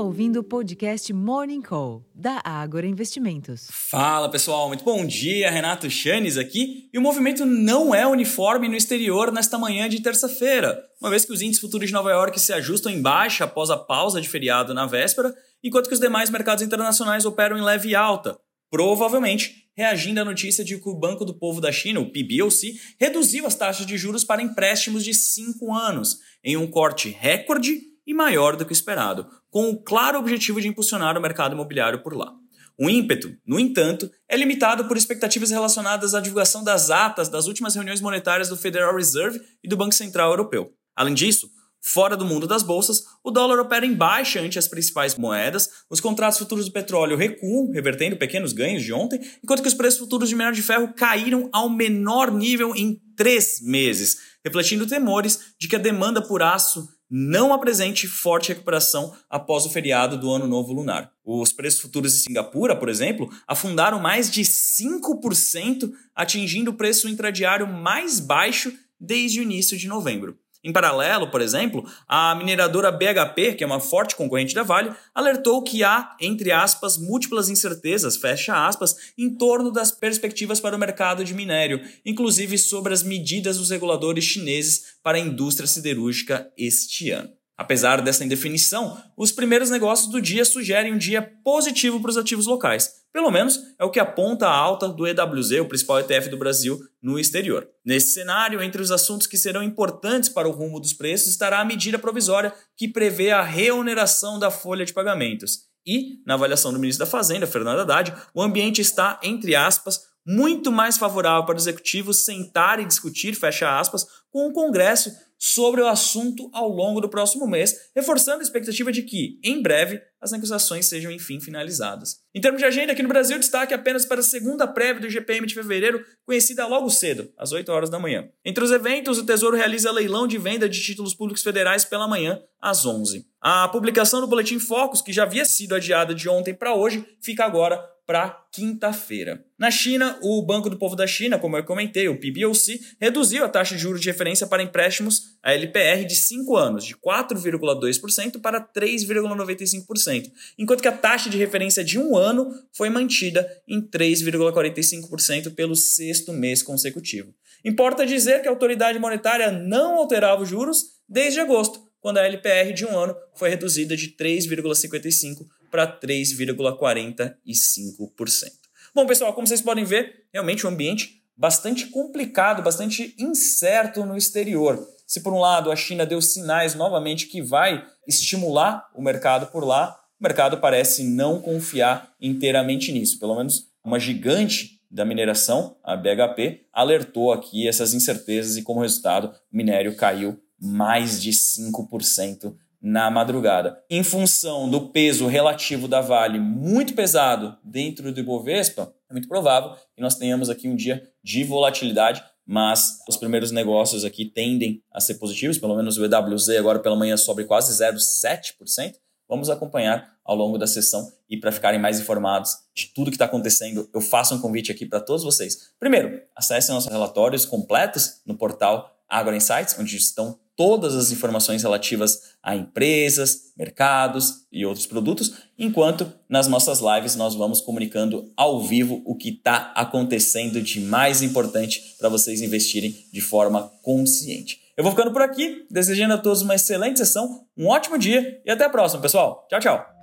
ouvindo o podcast Morning Call, da Ágora Investimentos. Fala pessoal, muito bom dia, Renato Chanes aqui. E o movimento não é uniforme no exterior nesta manhã de terça-feira, uma vez que os índices futuros de Nova York se ajustam em baixa após a pausa de feriado na véspera, enquanto que os demais mercados internacionais operam em leve alta, provavelmente reagindo à notícia de que o Banco do Povo da China, o PBOC, reduziu as taxas de juros para empréstimos de 5 anos, em um corte recorde e maior do que esperado, com o claro objetivo de impulsionar o mercado imobiliário por lá. O ímpeto, no entanto, é limitado por expectativas relacionadas à divulgação das atas das últimas reuniões monetárias do Federal Reserve e do Banco Central Europeu. Além disso, Fora do mundo das bolsas, o dólar opera em baixa ante as principais moedas, os contratos futuros do petróleo recuam, revertendo pequenos ganhos de ontem, enquanto que os preços futuros de minério de ferro caíram ao menor nível em três meses, refletindo temores de que a demanda por aço não apresente forte recuperação após o feriado do Ano Novo Lunar. Os preços futuros de Singapura, por exemplo, afundaram mais de 5%, atingindo o preço intradiário mais baixo desde o início de novembro. Em paralelo, por exemplo, a mineradora BHP, que é uma forte concorrente da Vale, alertou que há, entre aspas, múltiplas incertezas, fecha aspas, em torno das perspectivas para o mercado de minério, inclusive sobre as medidas dos reguladores chineses para a indústria siderúrgica este ano. Apesar dessa indefinição, os primeiros negócios do dia sugerem um dia positivo para os ativos locais. Pelo menos é o que aponta a alta do EWZ, o principal ETF do Brasil, no exterior. Nesse cenário, entre os assuntos que serão importantes para o rumo dos preços estará a medida provisória que prevê a reoneração da folha de pagamentos. E, na avaliação do ministro da Fazenda, Fernando Haddad, o ambiente está, entre aspas, muito mais favorável para os executivos sentar e discutir, fecha aspas, com o Congresso sobre o assunto ao longo do próximo mês, reforçando a expectativa de que, em breve, as negociações sejam enfim finalizadas. Em termos de agenda, aqui no Brasil, destaque apenas para a segunda prévia do GPM de fevereiro, conhecida logo cedo, às 8 horas da manhã. Entre os eventos, o Tesouro realiza leilão de venda de títulos públicos federais pela manhã, às 11. A publicação do Boletim Focus, que já havia sido adiada de ontem para hoje, fica agora para quinta-feira. Na China, o Banco do Povo da China, como eu comentei, o PBOC, reduziu a taxa de juros de referência para empréstimos, a LPR, de 5 anos, de 4,2% para 3,95%, enquanto que a taxa de referência de um ano foi mantida em 3,45% pelo sexto mês consecutivo. Importa dizer que a autoridade monetária não alterava os juros desde agosto, quando a LPR de um ano foi reduzida de 3,55% para 3,45%. Bom, pessoal, como vocês podem ver, realmente um ambiente bastante complicado, bastante incerto no exterior. Se por um lado a China deu sinais novamente que vai estimular o mercado por lá, o mercado parece não confiar inteiramente nisso. Pelo menos uma gigante da mineração, a BHP, alertou aqui essas incertezas e como resultado o minério caiu mais de 5% na madrugada. Em função do peso relativo da Vale muito pesado dentro do Ibovespa, é muito provável que nós tenhamos aqui um dia de volatilidade, mas os primeiros negócios aqui tendem a ser positivos, pelo menos o EWZ agora pela manhã sobe quase 0,7%. Vamos acompanhar ao longo da sessão e para ficarem mais informados de tudo que está acontecendo, eu faço um convite aqui para todos vocês. Primeiro, acessem nossos relatórios completos no portal Agro Insights, onde estão todas as informações relativas a empresas, mercados e outros produtos, enquanto nas nossas lives nós vamos comunicando ao vivo o que está acontecendo de mais importante para vocês investirem de forma consciente. Eu vou ficando por aqui, desejando a todos uma excelente sessão, um ótimo dia e até a próxima, pessoal. Tchau, tchau.